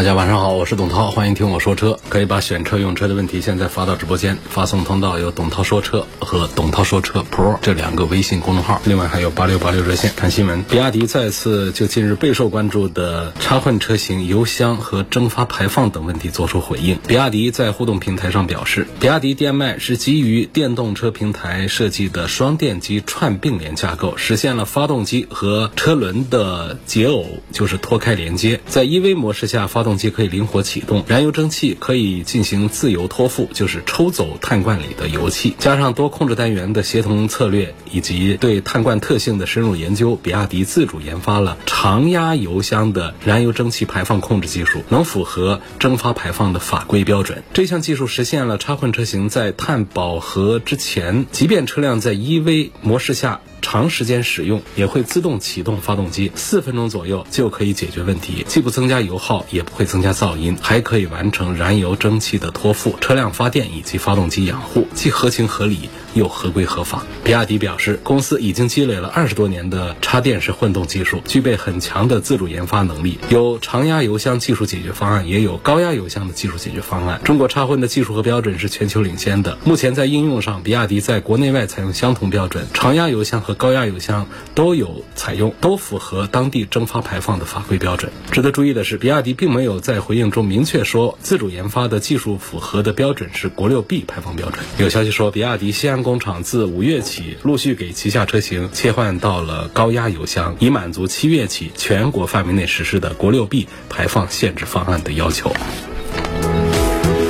大家晚上好，我是董涛，欢迎听我说车。可以把选车用车的问题现在发到直播间，发送通道有董涛说车和董涛说车 Pro 这两个微信公众号，另外还有八六八六热线。看新闻，比亚迪再次就近日备受关注的插混车型油箱和蒸发排放等问题作出回应。比亚迪在互动平台上表示，比亚迪 DM-i 是基于电动车平台设计的双电机串并联架构，实现了发动机和车轮的解耦，就是脱开连接，在 EV 模式下发动。动机可以灵活启动，燃油蒸汽可以进行自由托付，就是抽走碳罐里的油气。加上多控制单元的协同策略，以及对碳罐特性的深入研究，比亚迪自主研发了常压油箱的燃油蒸汽排放控制技术，能符合蒸发排放的法规标准。这项技术实现了插混车型在碳饱和之前，即便车辆在 EV 模式下。长时间使用也会自动启动发动机，四分钟左右就可以解决问题，既不增加油耗，也不会增加噪音，还可以完成燃油蒸汽的托付、车辆发电以及发动机养护，既合情合理。又合规合法。比亚迪表示，公司已经积累了二十多年的插电式混动技术，具备很强的自主研发能力，有常压油箱技术解决方案，也有高压油箱的技术解决方案。中国插混的技术和标准是全球领先的。目前在应用上，比亚迪在国内外采用相同标准，常压油箱和高压油箱都有采用，都符合当地蒸发排放的法规标准。值得注意的是，比亚迪并没有在回应中明确说自主研发的技术符合的标准是国六 B 排放标准。有消息说，比亚迪西安。工厂自五月起陆续给旗下车型切换到了高压油箱，以满足七月起全国范围内实施的国六 B 排放限制方案的要求。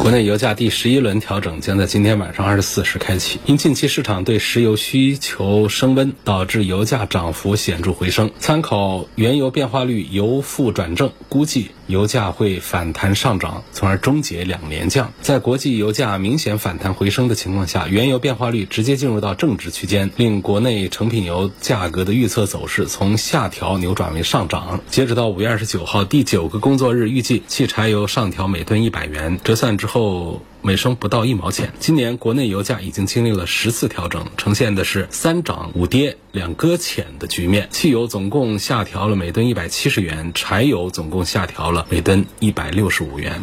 国内油价第十一轮调整将在今天晚上二十四时开启。因近期市场对石油需求升温，导致油价涨幅显著回升。参考原油变化率由负转正，估计油价会反弹上涨，从而终结两连降。在国际油价明显反弹回升的情况下，原油变化率直接进入到正值区间，令国内成品油价格的预测走势从下调扭转为上涨。截止到五月二十九号第九个工作日，预计汽柴油上调每吨一百元，折算之后。每升不到一毛钱。今年国内油价已经经历了十次调整，呈现的是三涨五跌两搁浅的局面。汽油总共下调了每吨一百七十元，柴油总共下调了每吨一百六十五元。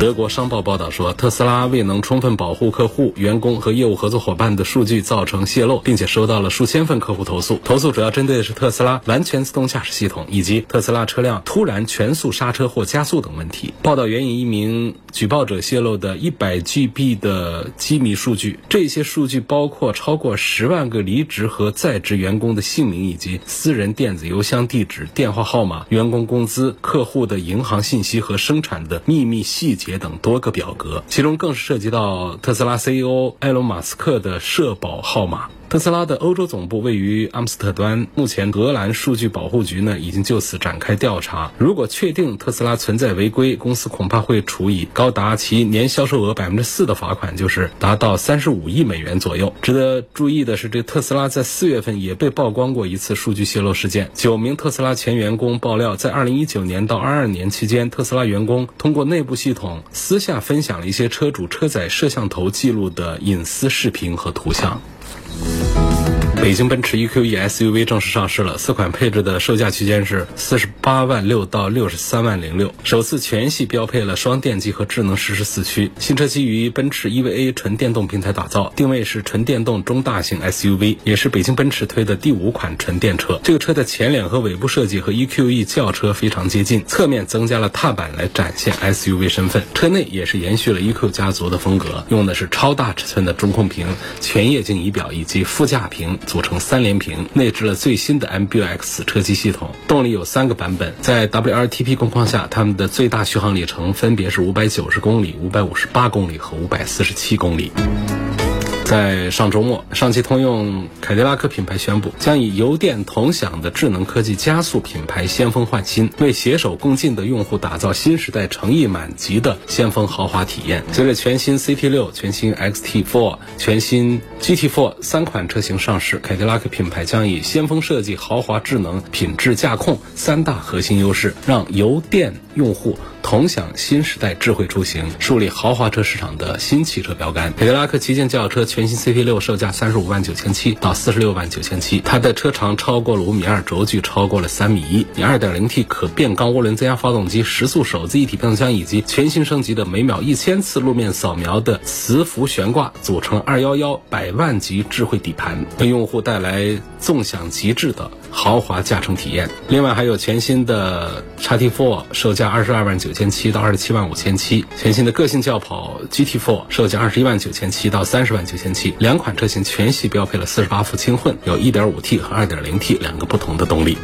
德国商报报道说，特斯拉未能充分保护客户、员工和业务合作伙伴的数据，造成泄露，并且收到了数千份客户投诉。投诉主要针对的是特斯拉完全自动驾驶系统以及特斯拉车辆突然全速刹车或加速等问题。报道援引一名举报者泄露的一百 GB 的机密数据，这些数据包括超过十万个离职和在职员工的姓名以及私人电子邮箱地址、电话号码、员工工资、客户的银行信息和生产的秘密细节。节等多个表格，其中更是涉及到特斯拉 CEO 埃隆·马斯克的社保号码。特斯拉的欧洲总部位于阿姆斯特丹，目前荷兰数据保护局呢已经就此展开调查。如果确定特斯拉存在违规，公司恐怕会处以高达其年销售额百分之四的罚款，就是达到三十五亿美元左右。值得注意的是，这特斯拉在四月份也被曝光过一次数据泄露事件。九名特斯拉前员工爆料，在二零一九年到二二年期间，特斯拉员工通过内部系统私下分享了一些车主车载摄像头记录的隐私视频和图像。Bye. 北京奔驰 EQE SUV 正式上市了，四款配置的售价区间是四十八万六到六十三万零六，首次全系标配了双电机和智能实时四驱。新车基于奔驰 EVA 纯电动平台打造，定位是纯电动中大型 SUV，也是北京奔驰推的第五款纯电车。这个车的前脸和尾部设计和 EQE 轿车非常接近，侧面增加了踏板来展现 SUV 身份。车内也是延续了 EQ 家族的风格，用的是超大尺寸的中控屏、全液晶仪表以及副驾屏。组成三连屏，内置了最新的 MBUX 车机系统，动力有三个版本，在 W R T P 工况下，它们的最大续航里程分别是五百九十公里、五百五十八公里和五百四十七公里。在上周末，上汽通用凯迪拉克品牌宣布，将以油电同享的智能科技加速品牌先锋焕新，为携手共进的用户打造新时代诚意满级的先锋豪华体验。随着全新 CT6、全新 XT4、全新 GT4 三款车型上市，凯迪拉克品牌将以先锋设计、豪华智能、品质驾控三大核心优势，让油电用户。同享新时代智慧出行，树立豪华车市场的新汽车标杆。凯迪拉克旗舰轿车全新 CT 六售价三十五万九千七到四十六万九千七，它的车长超过了五米二，轴距超过了三米一，以二点零 T 可变缸涡轮增压发动机、时速手自一体变速箱以及全新升级的每秒一千次路面扫描的磁浮悬挂组成二幺幺百万级智慧底盘，为用户带来纵享极致的豪华驾乘体验。另外还有全新的叉 T Four 售价二十二万九。千七到二十七万五千七，全新的个性轿跑 GT4 售价二十一万九千七到三十万九千七，两款车型全系标配了四十八伏轻混，有一点五 T 和二点零 T 两个不同的动力。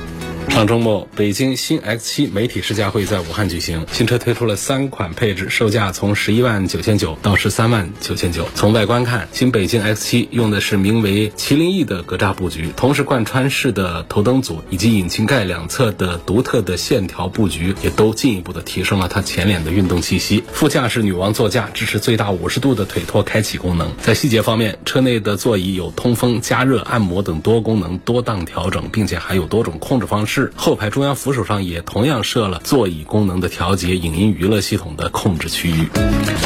上周末，北京新 X7 媒体试驾会在武汉举行。新车推出了三款配置，售价从十一万九千九到十三万九千九。从外观看，新北京 X7 用的是名为“麒麟翼”的格栅布局，同时贯穿式的头灯组以及引擎盖两侧的独特的线条布局，也都进一步的提升了它前脸的运动气息。副驾驶女王座驾支持最大五十度的腿托开启功能。在细节方面，车内的座椅有通风、加热、按摩等多功能多档调整，并且还有多种控制方式。是后排中央扶手上也同样设了座椅功能的调节、影音娱乐系统的控制区域。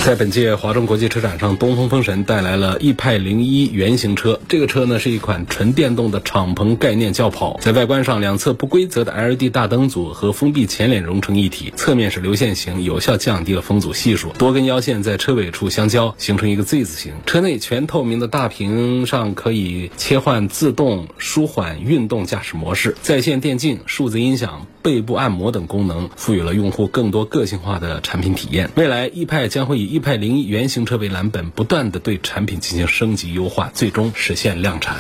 在本届华中国际车展上，东风风神带来了 E 派零一原型车。这个车呢是一款纯电动的敞篷概念轿跑。在外观上，两侧不规则的 LED 大灯组和封闭前脸融成一体，侧面是流线型，有效降低了风阻系数。多根腰线在车尾处相交，形成一个 Z 字形。车内全透明的大屏上可以切换自动、舒缓、运动驾驶模式，在线电竞。数字音响、背部按摩等功能，赋予了用户更多个性化的产品体验。未来易派将会以易派零一原型车为蓝本，不断的对产品进行升级优化，最终实现量产。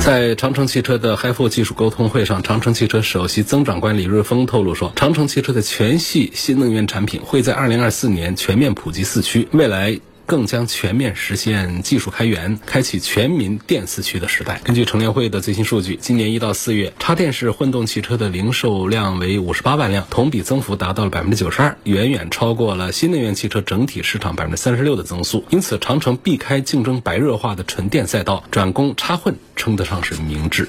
在长城汽车的 HiFour 技术沟通会上，长城汽车首席增长官李瑞峰透露说，长城汽车的全系新能源产品会在二零二四年全面普及四驱，未来。更将全面实现技术开源，开启全民电四驱的时代。根据乘联会的最新数据，今年一到四月，插电式混动汽车的零售量为五十八万辆，同比增幅达到了百分之九十二，远远超过了新能源汽车整体市场百分之三十六的增速。因此，长城避开竞争白热化的纯电赛道，转攻插混，称得上是明智。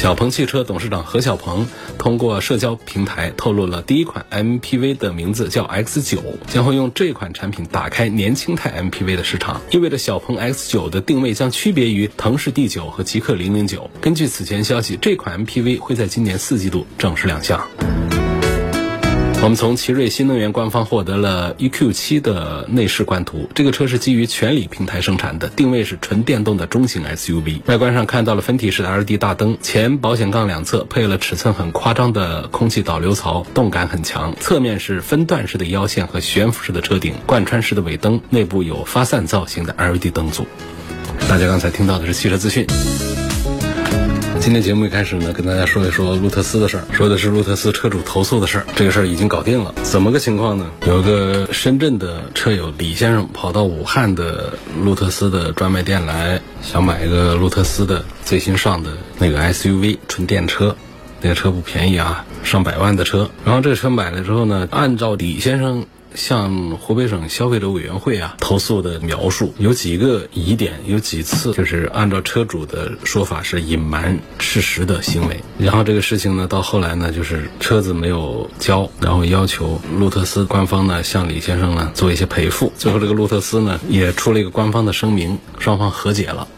小鹏汽车董事长何小鹏通过社交平台透露了第一款 MPV 的名字叫 X 九将会用这款产品打开年轻态 MPV 的市场，意味着小鹏 X 九的定位将区别于腾势 D9 和极氪零零九。根据此前消息，这款 MPV 会在今年四季度正式亮相。我们从奇瑞新能源官方获得了 EQ7 的内饰官图，这个车是基于全铝平台生产的，定位是纯电动的中型 SUV。外观上看到了分体式的 LED 大灯，前保险杠两侧配了尺寸很夸张的空气导流槽，动感很强。侧面是分段式的腰线和悬浮式的车顶，贯穿式的尾灯，内部有发散造型的 LED 灯组。大家刚才听到的是汽车资讯。今天节目一开始呢，跟大家说一说路特斯的事儿，说的是路特斯车主投诉的事儿。这个事儿已经搞定了，怎么个情况呢？有个深圳的车友李先生跑到武汉的路特斯的专卖店来，想买一个路特斯的最新上的那个 SUV 纯电车，那个车不便宜啊，上百万的车。然后这个车买了之后呢，按照李先生。向湖北省消费者委员会啊投诉的描述有几个疑点，有几次就是按照车主的说法是隐瞒事实的行为。然后这个事情呢，到后来呢，就是车子没有交，然后要求路特斯官方呢向李先生呢做一些赔付。最后这个路特斯呢也出了一个官方的声明，双方和解了。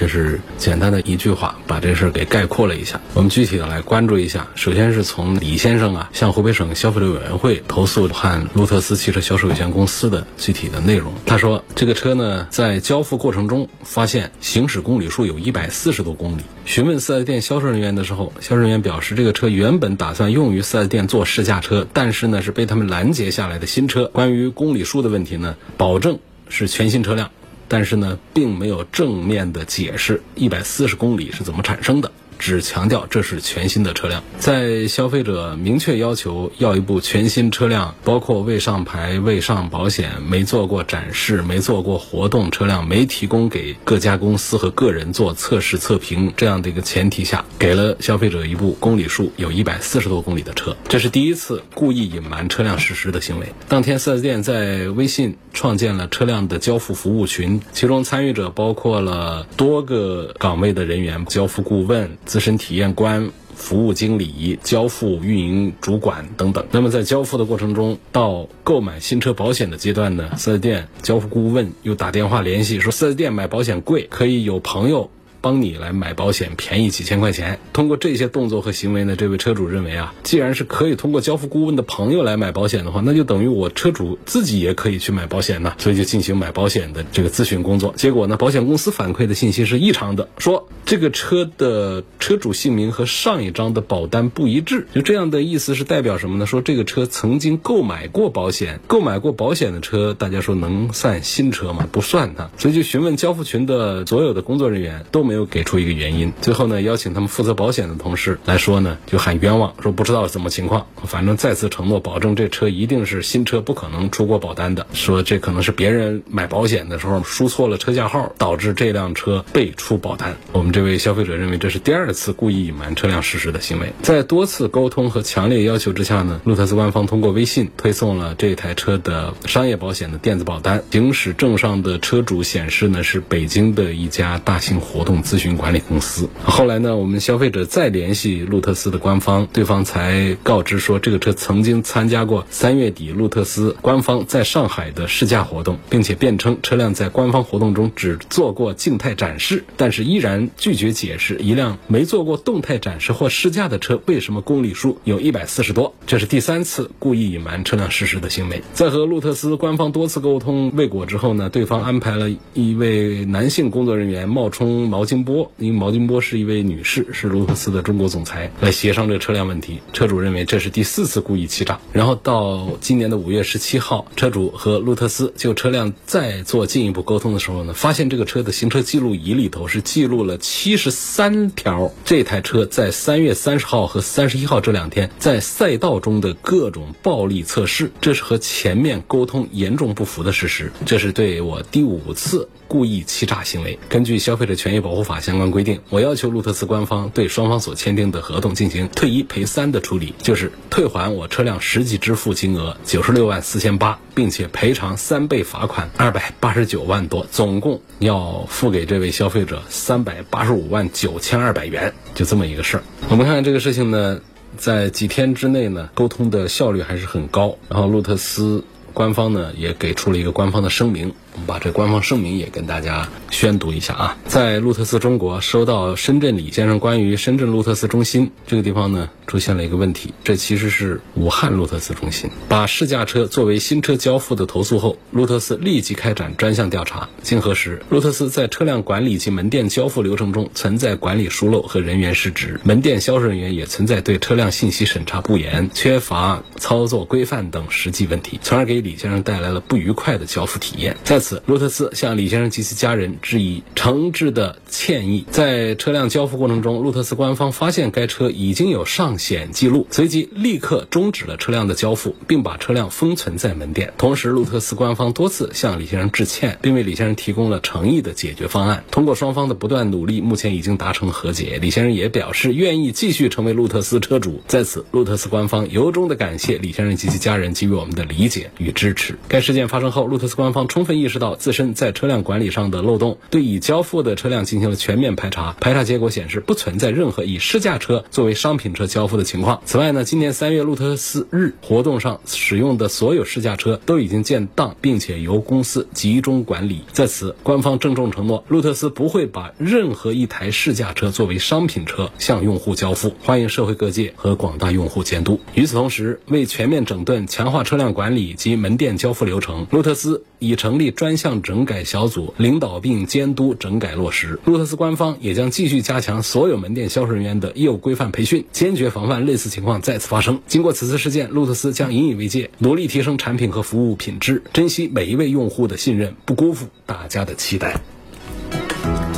这是简单的一句话，把这事儿给概括了一下。我们具体的来关注一下。首先是从李先生啊向湖北省消费者委员会投诉武汉路特斯汽车销售有限公司的具体的内容。他说，这个车呢在交付过程中发现行驶公里数有一百四十多公里。询问四 S 店销售人员的时候，销售人员表示，这个车原本打算用于四 S 店做试驾车，但是呢是被他们拦截下来的新车。关于公里数的问题呢，保证是全新车辆。但是呢，并没有正面的解释一百四十公里是怎么产生的。只强调这是全新的车辆。在消费者明确要求要一部全新车辆，包括未上牌、未上保险、没做过展示、没做过活动车辆、没提供给各家公司和个人做测试测评这样的一个前提下，给了消费者一部公里数有一百四十多公里的车，这是第一次故意隐瞒车辆事实的行为。当天四 S 店在微信创建了车辆的交付服务群，其中参与者包括了多个岗位的人员，交付顾问、资深体验官。服务经理、交付运营主管等等。那么在交付的过程中，到购买新车保险的阶段呢，四 S 店交付顾问又打电话联系说，四 S 店买保险贵，可以有朋友。帮你来买保险，便宜几千块钱。通过这些动作和行为呢，这位车主认为啊，既然是可以通过交付顾问的朋友来买保险的话，那就等于我车主自己也可以去买保险呢。所以就进行买保险的这个咨询工作。结果呢，保险公司反馈的信息是异常的，说这个车的车主姓名和上一张的保单不一致。就这样的意思是代表什么呢？说这个车曾经购买过保险，购买过保险的车，大家说能算新车吗？不算的。所以就询问交付群的所有的工作人员都。没有给出一个原因，最后呢，邀请他们负责保险的同事来说呢，就喊冤枉，说不知道怎么情况，反正再次承诺保证这车一定是新车，不可能出过保单的。说这可能是别人买保险的时候输错了车架号，导致这辆车被出保单。我们这位消费者认为这是第二次故意隐瞒车辆事实的行为。在多次沟通和强烈要求之下呢，路特斯官方通过微信推送了这台车的商业保险的电子保单，行驶证上的车主显示呢是北京的一家大型活动。咨询管理公司。后来呢，我们消费者再联系路特斯的官方，对方才告知说，这个车曾经参加过三月底路特斯官方在上海的试驾活动，并且辩称车辆在官方活动中只做过静态展示，但是依然拒绝解释一辆没做过动态展示或试驾的车为什么公里数有一百四十多。这是第三次故意隐瞒车辆事实的行为。在和路特斯官方多次沟通未果之后呢，对方安排了一位男性工作人员冒充毛。金波，因为毛金波是一位女士，是路特斯的中国总裁，来协商这个车辆问题。车主认为这是第四次故意欺诈。然后到今年的五月十七号，车主和路特斯就车辆再做进一步沟通的时候呢，发现这个车的行车记录仪里头是记录了七十三条这台车在三月三十号和三十一号这两天在赛道中的各种暴力测试，这是和前面沟通严重不符的事实。这是对我第五次故意欺诈行为。根据消费者权益保护。法相关规定，我要求路特斯官方对双方所签订的合同进行退一赔三的处理，就是退还我车辆实际支付金额九十六万四千八，并且赔偿三倍罚款二百八十九万多，总共要付给这位消费者三百八十五万九千二百元，就这么一个事儿。我们看看这个事情呢，在几天之内呢，沟通的效率还是很高，然后路特斯官方呢也给出了一个官方的声明。我们把这官方声明也跟大家宣读一下啊，在路特斯中国收到深圳李先生关于深圳路特斯中心这个地方呢出现了一个问题，这其实是武汉路特斯中心把试驾车作为新车交付的投诉后，路特斯立即开展专项调查。经核实，路特斯在车辆管理及门店交付流程中存在管理疏漏和人员失职，门店销售人员也存在对车辆信息审查不严、缺乏操作规范等实际问题，从而给李先生带来了不愉快的交付体验。在此，路特斯向李先生及其家人致以诚挚的歉意。在车辆交付过程中，路特斯官方发现该车已经有上险记录，随即立刻终止了车辆的交付，并把车辆封存在门店。同时，路特斯官方多次向李先生致歉，并为李先生提供了诚意的解决方案。通过双方的不断努力，目前已经达成和解。李先生也表示愿意继续成为路特斯车主。在此，路特斯官方由衷的感谢李先生及其家人给予我们的理解与支持。该事件发生后，路特斯官方充分意识到自身在车辆管理上的漏洞，对已交付的车辆进行了全面排查。排查结果显示，不存在任何以试驾车作为商品车交付的情况。此外呢，今年三月路特斯日活动上使用的所有试驾车都已经建档，并且由公司集中管理。在此，官方郑重承诺，路特斯不会把任何一台试驾车作为商品车向用户交付。欢迎社会各界和广大用户监督。与此同时，为全面整顿、强化车辆管理及门店交付流程，路特斯已成立专项整改小组，领导并监督整改落实。路特斯官方也将继续加强所有门店销售人员的业务规范培训，坚决防范类似情况再次发生。经过此次事件，路特斯将引以为戒，努力提升产品和服务品质，珍惜每一位用户的信任，不辜负大家的期待。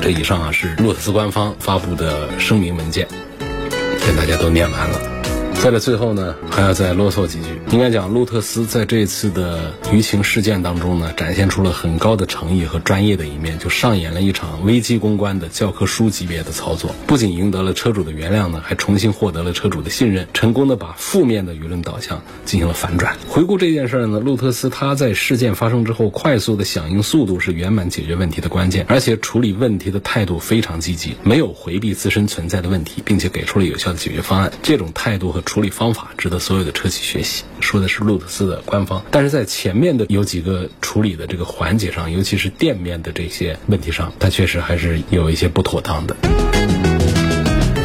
这以上啊是路特斯官方发布的声明文件，跟大家都念完了。在这最后呢，还要再啰嗦几句。应该讲，路特斯在这次的舆情事件当中呢，展现出了很高的诚意和专业的一面，就上演了一场危机公关的教科书级别的操作。不仅赢得了车主的原谅呢，还重新获得了车主的信任，成功的把负面的舆论导向进行了反转。回顾这件事呢，路特斯他在事件发生之后快速的响应速度是圆满解决问题的关键，而且处理问题的态度非常积极，没有回避自身存在的问题，并且给出了有效的解决方案。这种态度和。处理方法值得所有的车企学习，说的是路特斯的官方。但是在前面的有几个处理的这个环节上，尤其是店面的这些问题上，它确实还是有一些不妥当的。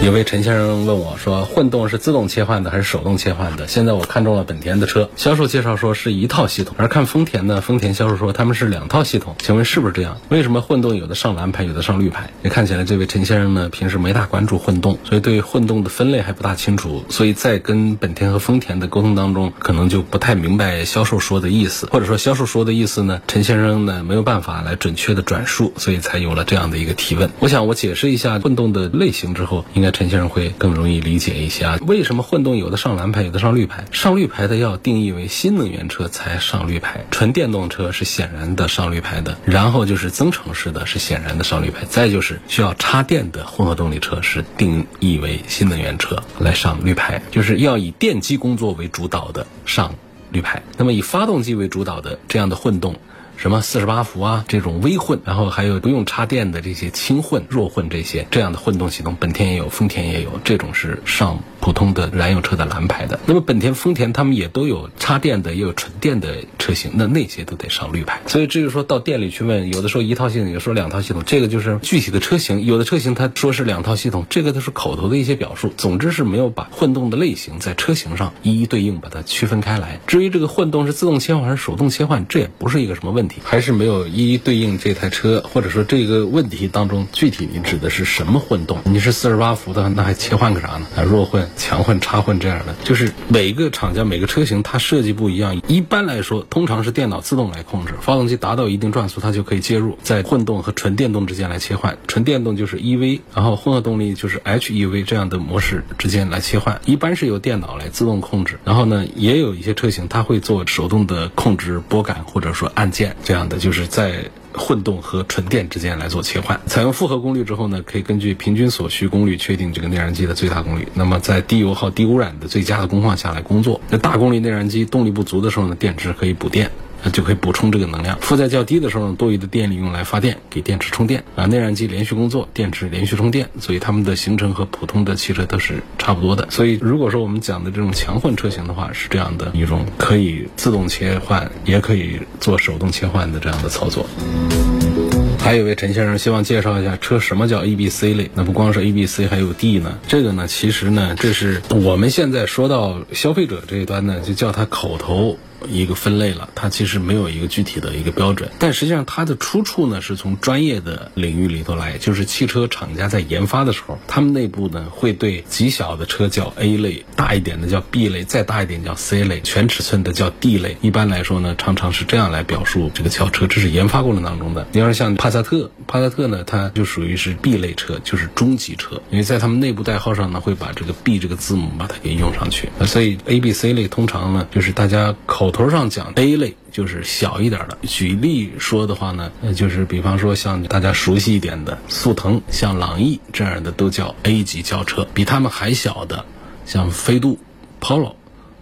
有位陈先生问我说：“混动是自动切换的还是手动切换的？”现在我看中了本田的车，销售介绍说是一套系统，而看丰田呢，丰田销售说他们是两套系统。请问是不是这样？为什么混动有的上蓝牌，有的上绿牌？也看起来这位陈先生呢，平时没大关注混动，所以对混动的分类还不大清楚，所以在跟本田和丰田的沟通当中，可能就不太明白销售说的意思，或者说销售说的意思呢，陈先生呢没有办法来准确的转述，所以才有了这样的一个提问。我想我解释一下混动的类型之后，应该。陈先生会更容易理解一些啊？为什么混动有的上蓝牌，有的上绿牌？上绿牌的要定义为新能源车才上绿牌，纯电动车是显然的上绿牌的。然后就是增程式的是显然的上绿牌，再就是需要插电的混合动力车是定义为新能源车来上绿牌，就是要以电机工作为主导的上绿牌。那么以发动机为主导的这样的混动。什么四十八伏啊，这种微混，然后还有不用插电的这些轻混、弱混这些这样的混动系统，本田也有，丰田也有，这种是上。普通的燃油车的蓝牌的，那么本田、丰田他们也都有插电的，也有纯电的车型，那那些都得上绿牌。所以至于说到店里去问，有的时候一套系统，有的时候两套系统，这个就是具体的车型。有的车型他说是两套系统，这个都是口头的一些表述。总之是没有把混动的类型在车型上一一对应，把它区分开来。至于这个混动是自动切换还是手动切换，这也不是一个什么问题，还是没有一一对应这台车，或者说这个问题当中具体你指的是什么混动？你是四十八伏的，那还切换个啥呢？啊，弱混。强混、插混这样的，就是每个厂家、每个车型它设计不一样。一般来说，通常是电脑自动来控制，发动机达到一定转速，它就可以介入，在混动和纯电动之间来切换。纯电动就是 EV，然后混合动力就是 HEV 这样的模式之间来切换。一般是由电脑来自动控制，然后呢，也有一些车型它会做手动的控制拨杆或者说按键这样的，就是在。混动和纯电之间来做切换，采用复合功率之后呢，可以根据平均所需功率确定这个内燃机的最大功率。那么在低油耗、低污染的最佳的工况下来工作。那大功率内燃机动力不足的时候呢，电池可以补电。那就可以补充这个能量。负载较低的时候呢，多余的电力用来发电，给电池充电啊。内燃机连续工作，电池连续充电，所以它们的行程和普通的汽车都是差不多的。所以如果说我们讲的这种强混车型的话，是这样的一种可以自动切换，也可以做手动切换的这样的操作。还有位陈先生希望介绍一下车什么叫 A、B、C 类？那不光是 A、B、C，还有 D 呢？这个呢，其实呢，这是我们现在说到消费者这一端呢，就叫它口头。一个分类了，它其实没有一个具体的一个标准，但实际上它的出处呢是从专业的领域里头来，就是汽车厂家在研发的时候，他们内部呢会对极小的车叫 A 类，大一点的叫 B 类，再大一点叫 C 类，全尺寸的叫 D 类。一般来说呢，常常是这样来表述这个轿车，这是研发过程当中的。你要是像帕萨特，帕萨特呢，它就属于是 B 类车，就是中级车，因为在他们内部代号上呢会把这个 B 这个字母把它给用上去，所以 A、B、C 类通常呢就是大家口。口头上讲 A 类就是小一点的，举例说的话呢，就是比方说像大家熟悉一点的速腾、像朗逸这样的都叫 A 级轿车，比他们还小的，像飞度、Polo。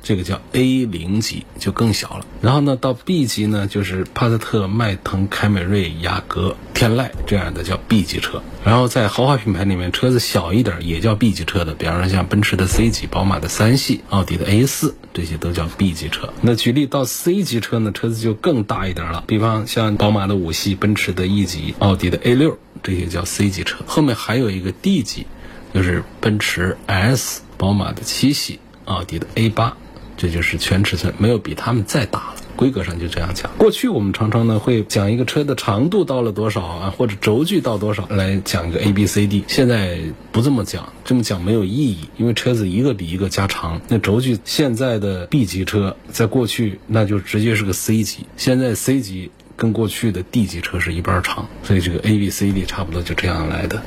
这个叫 A 零级就更小了，然后呢，到 B 级呢，就是帕萨特、迈腾、凯美瑞、雅阁、天籁这样的叫 B 级车。然后在豪华品牌里面，车子小一点也叫 B 级车的，比方说像奔驰的 C 级、宝马的三系、奥迪的 A 四，这些都叫 B 级车。那举例到 C 级车呢，车子就更大一点了，比方像宝马的五系、奔驰的 E 级、奥迪的 A 六，这些叫 C 级车。后面还有一个 D 级，就是奔驰 S、宝马的七系、奥迪的 A 八。这就是全尺寸，没有比他们再大了。规格上就这样讲。过去我们常常呢会讲一个车的长度到了多少啊，或者轴距到多少来讲一个 A B C D。现在不这么讲，这么讲没有意义，因为车子一个比一个加长。那轴距现在的 B 级车，在过去那就直接是个 C 级，现在 C 级。跟过去的 D 级车是一般长，所以这个 A、B、C、D 差不多就这样来的。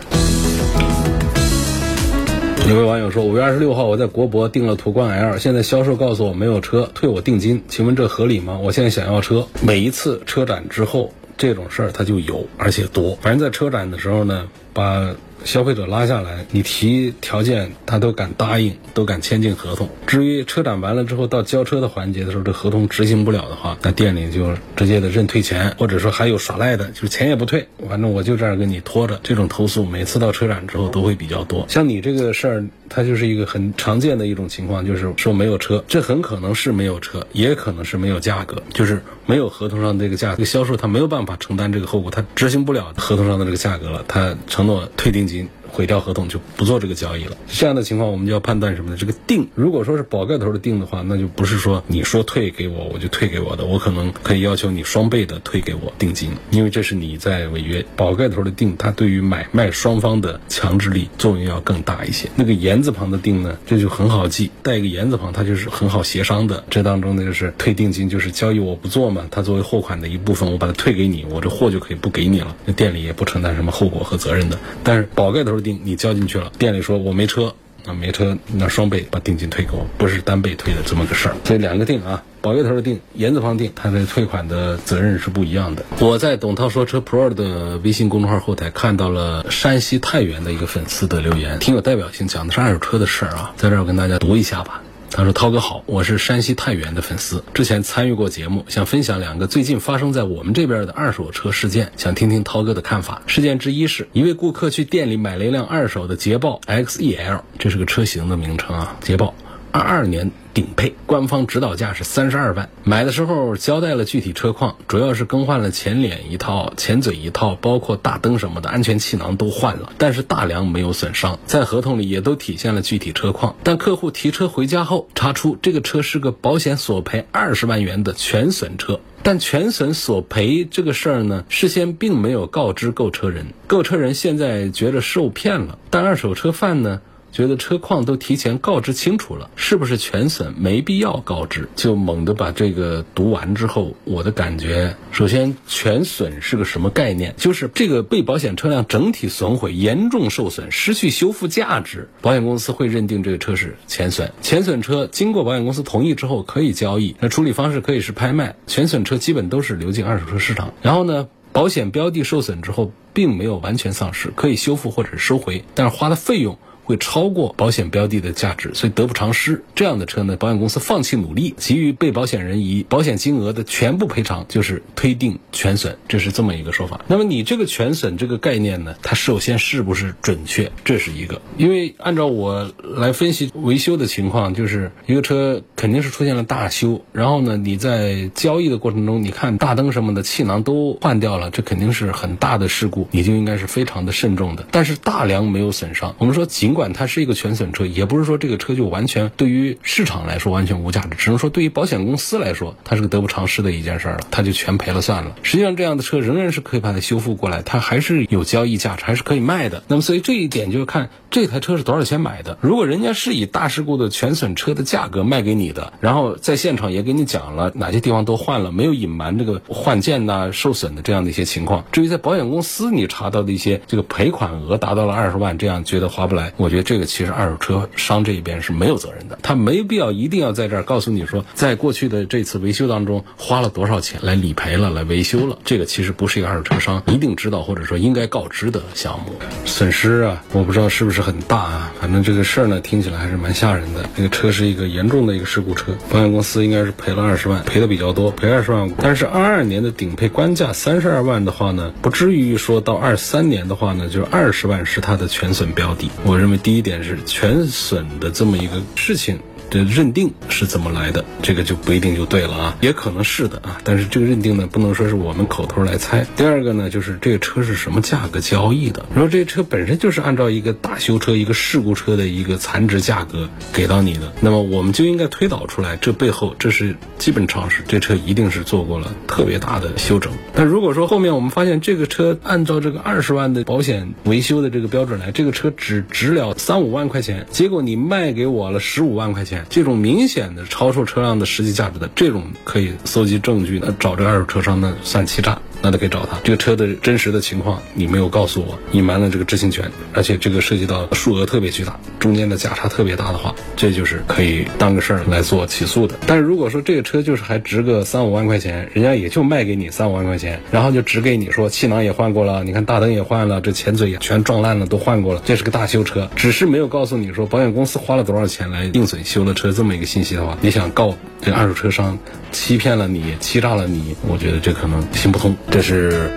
有位网友说，五月二十六号我在国博订了途观 L，现在销售告诉我没有车，退我定金，请问这合理吗？我现在想要车，每一次车展之后这种事儿它就有，而且多。反正在车展的时候呢，把。消费者拉下来，你提条件，他都敢答应，都敢签订合同。至于车展完了之后到交车的环节的时候，这合同执行不了的话，那店里就直接的认退钱，或者说还有耍赖的，就是钱也不退，反正我就这样跟你拖着。这种投诉每次到车展之后都会比较多。像你这个事儿，他就是一个很常见的一种情况，就是说没有车，这很可能是没有车，也可能是没有价格，就是没有合同上这个价，这个销售他没有办法承担这个后果，他执行不了合同上的这个价格了，他承诺退定金。毁掉合同就不做这个交易了。这样的情况，我们就要判断什么呢？这个定，如果说是宝盖头的定的话，那就不是说你说退给我，我就退给我的，我可能可以要求你双倍的退给我定金，因为这是你在违约。宝盖头的定，它对于买卖双方的强制力作用要更大一些。那个言字旁的定呢，这就很好记，带一个言字旁，它就是很好协商的。这当中呢，就是退定金，就是交易我不做嘛，它作为货款的一部分，我把它退给你，我这货就可以不给你了，那店里也不承担什么后果和责任的。但是宝盖头。定你交进去了，店里说我没车，那没车，那双倍把定金退给我，不是单倍退的这么个事儿。所以两个定啊，宝月头的定，言字旁定，它的退款的责任是不一样的。我在董涛说车 Pro 的微信公众号后台看到了山西太原的一个粉丝的留言，挺有代表性，讲的是二手车的事儿啊，在这儿我跟大家读一下吧。他说：“涛哥好，我是山西太原的粉丝，之前参与过节目，想分享两个最近发生在我们这边的二手车事件，想听听涛哥的看法。事件之一是一位顾客去店里买了一辆二手的捷豹 XEL，这是个车型的名称啊，捷豹。”二二年顶配，官方指导价是三十二万。买的时候交代了具体车况，主要是更换了前脸一套、前嘴一套，包括大灯什么的，安全气囊都换了。但是大梁没有损伤，在合同里也都体现了具体车况。但客户提车回家后，查出这个车是个保险索赔二十万元的全损车。但全损索赔这个事儿呢，事先并没有告知购车人，购车人现在觉得受骗了。但二手车贩呢？觉得车况都提前告知清楚了，是不是全损没必要告知？就猛地把这个读完之后，我的感觉，首先全损是个什么概念？就是这个被保险车辆整体损毁、严重受损、失去修复价值，保险公司会认定这个车是全损。全损车经过保险公司同意之后可以交易，那处理方式可以是拍卖。全损车基本都是流进二手车市场。然后呢，保险标的受损之后，并没有完全丧失，可以修复或者收回，但是花的费用。会超过保险标的的价值，所以得不偿失。这样的车呢，保险公司放弃努力，给予被保险人以保险金额的全部赔偿，就是推定全损，这是这么一个说法。那么你这个全损这个概念呢，它首先是不是准确？这是一个，因为按照我来分析维修的情况，就是一个车肯定是出现了大修，然后呢，你在交易的过程中，你看大灯什么的气囊都换掉了，这肯定是很大的事故，你就应该是非常的慎重的。但是大梁没有损伤，我们说尽。管它是一个全损车，也不是说这个车就完全对于市场来说完全无价值，只能说对于保险公司来说，它是个得不偿失的一件事儿了，它就全赔了算了。实际上，这样的车仍然是可以把它修复过来，它还是有交易价值，还是可以卖的。那么，所以这一点就是看这台车是多少钱买的。如果人家是以大事故的全损车的价格卖给你的，然后在现场也给你讲了哪些地方都换了，没有隐瞒这个换件呐、受损的这样的一些情况。至于在保险公司你查到的一些这个赔款额达到了二十万，这样觉得划不来，我。我觉得这个其实二手车商这一边是没有责任的，他没必要一定要在这儿告诉你说，在过去的这次维修当中花了多少钱来理赔了、来维修了。这个其实不是一个二手车商一定知道或者说应该告知的项目。损失啊，我不知道是不是很大啊，反正这个事儿呢听起来还是蛮吓人的。那个车是一个严重的一个事故车，保险公司应该是赔了二十万，赔的比较多，赔二十万。但是二二年的顶配官价三十二万的话呢，不至于说到二三年的话呢，就是二十万是它的全损标的。我认为。第一点是全损的这么一个事情。的认定是怎么来的？这个就不一定就对了啊，也可能是的啊。但是这个认定呢，不能说是我们口头来猜。第二个呢，就是这个车是什么价格交易的？如果这车本身就是按照一个大修车、一个事故车的一个残值价格给到你的，那么我们就应该推导出来，这背后这是基本常识，这车一定是做过了特别大的修整。但如果说后面我们发现这个车按照这个二十万的保险维修的这个标准来，这个车只值了三五万块钱，结果你卖给我了十五万块钱。这种明显的超出车辆的实际价值的，这种可以搜集证据，那找这个二手车商呢算欺诈。那都可以找他。这个车的真实的情况你没有告诉我，隐瞒了这个知情权，而且这个涉及到数额特别巨大，中间的价差特别大的话，这就是可以当个事儿来做起诉的。但是如果说这个车就是还值个三五万块钱，人家也就卖给你三五万块钱，然后就只给你说气囊也换过了，你看大灯也换了，这前嘴也全撞烂了，都换过了，这是个大修车，只是没有告诉你说保险公司花了多少钱来定损修了车这么一个信息的话，你想告这二手车商欺骗了你，欺诈了你，我觉得这可能行不通。这是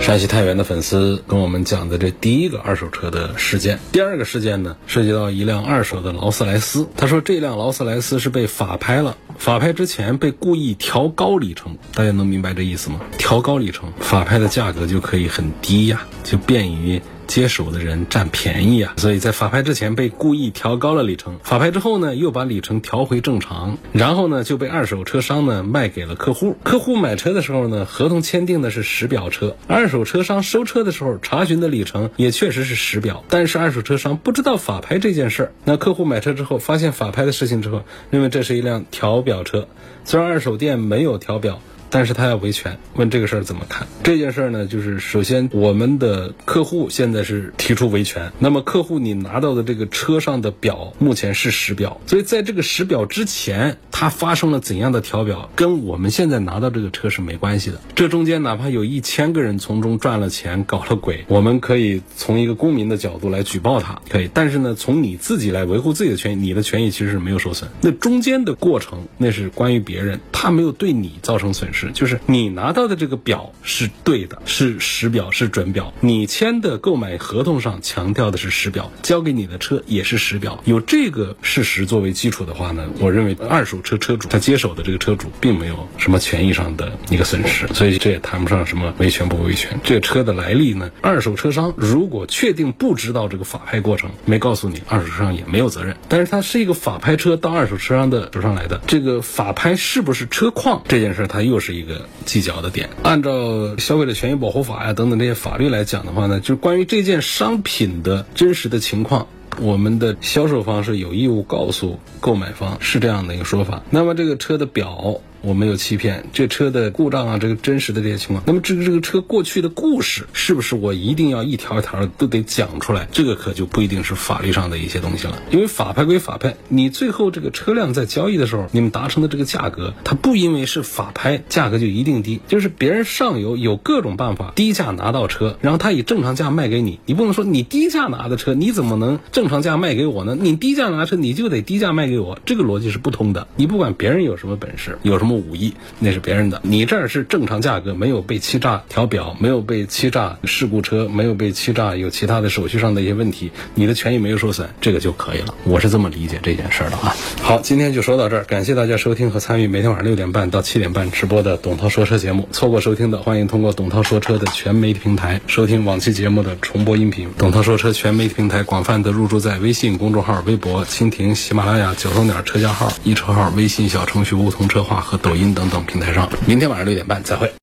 山西太原的粉丝跟我们讲的这第一个二手车的事件。第二个事件呢，涉及到一辆二手的劳斯莱斯。他说这辆劳斯莱斯是被法拍了，法拍之前被故意调高里程。大家能明白这意思吗？调高里程，法拍的价格就可以很低呀，就便于。接手的人占便宜啊，所以在法拍之前被故意调高了里程，法拍之后呢又把里程调回正常，然后呢就被二手车商呢卖给了客户。客户买车的时候呢，合同签订的是实表车，二手车商收车的时候查询的里程也确实是实表，但是二手车商不知道法拍这件事儿。那客户买车之后发现法拍的事情之后，认为这是一辆调表车，虽然二手店没有调表。但是他要维权，问这个事儿怎么看？这件事儿呢，就是首先我们的客户现在是提出维权。那么客户你拿到的这个车上的表目前是实表，所以在这个实表之前，它发生了怎样的调表，跟我们现在拿到这个车是没关系的。这中间哪怕有一千个人从中赚了钱搞了鬼，我们可以从一个公民的角度来举报他，可以。但是呢，从你自己来维护自己的权益，你的权益其实是没有受损。那中间的过程那是关于别人，他没有对你造成损失。是，就是你拿到的这个表是对的，是实表，是准表。你签的购买合同上强调的是实表，交给你的车也是实表。有这个事实作为基础的话呢，我认为二手车车主他接手的这个车主并没有什么权益上的一个损失，所以这也谈不上什么维权不维权。这个车的来历呢，二手车商如果确定不知道这个法拍过程，没告诉你，二手车商也没有责任。但是它是一个法拍车到二手车商的手上来的，这个法拍是不是车况这件事，它又是。是一个计较的点。按照消费者权益保护法呀等等这些法律来讲的话呢，就是关于这件商品的真实的情况，我们的销售方是有义务告诉购买方，是这样的一个说法。那么这个车的表。我没有欺骗这车的故障啊，这个真实的这些情况。那么这个这个车过去的故事，是不是我一定要一条一条都得讲出来？这个可就不一定是法律上的一些东西了。因为法拍归法拍，你最后这个车辆在交易的时候，你们达成的这个价格，它不因为是法拍，价格就一定低。就是别人上游有各种办法低价拿到车，然后他以正常价卖给你，你不能说你低价拿的车，你怎么能正常价卖给我呢？你低价拿车，你就得低价卖给我，这个逻辑是不通的。你不管别人有什么本事，有什么。五亿，那是别人的。你这儿是正常价格，没有被欺诈调表，没有被欺诈事故车，没有被欺诈有其他的手续上的一些问题，你的权益没有受损，这个就可以了。我是这么理解这件事的啊。好，今天就说到这儿，感谢大家收听和参与每天晚上六点半到七点半直播的董涛说车节目。错过收听的，欢迎通过董涛说车的全媒体平台收听往期节目的重播音频。董涛说车全媒体平台广泛的入驻在微信公众号、微博、蜻蜓、喜马拉雅、九头鸟车架号、一车号、微信小程序梧桐车话和抖音等等平台上，明天晚上六点半再会。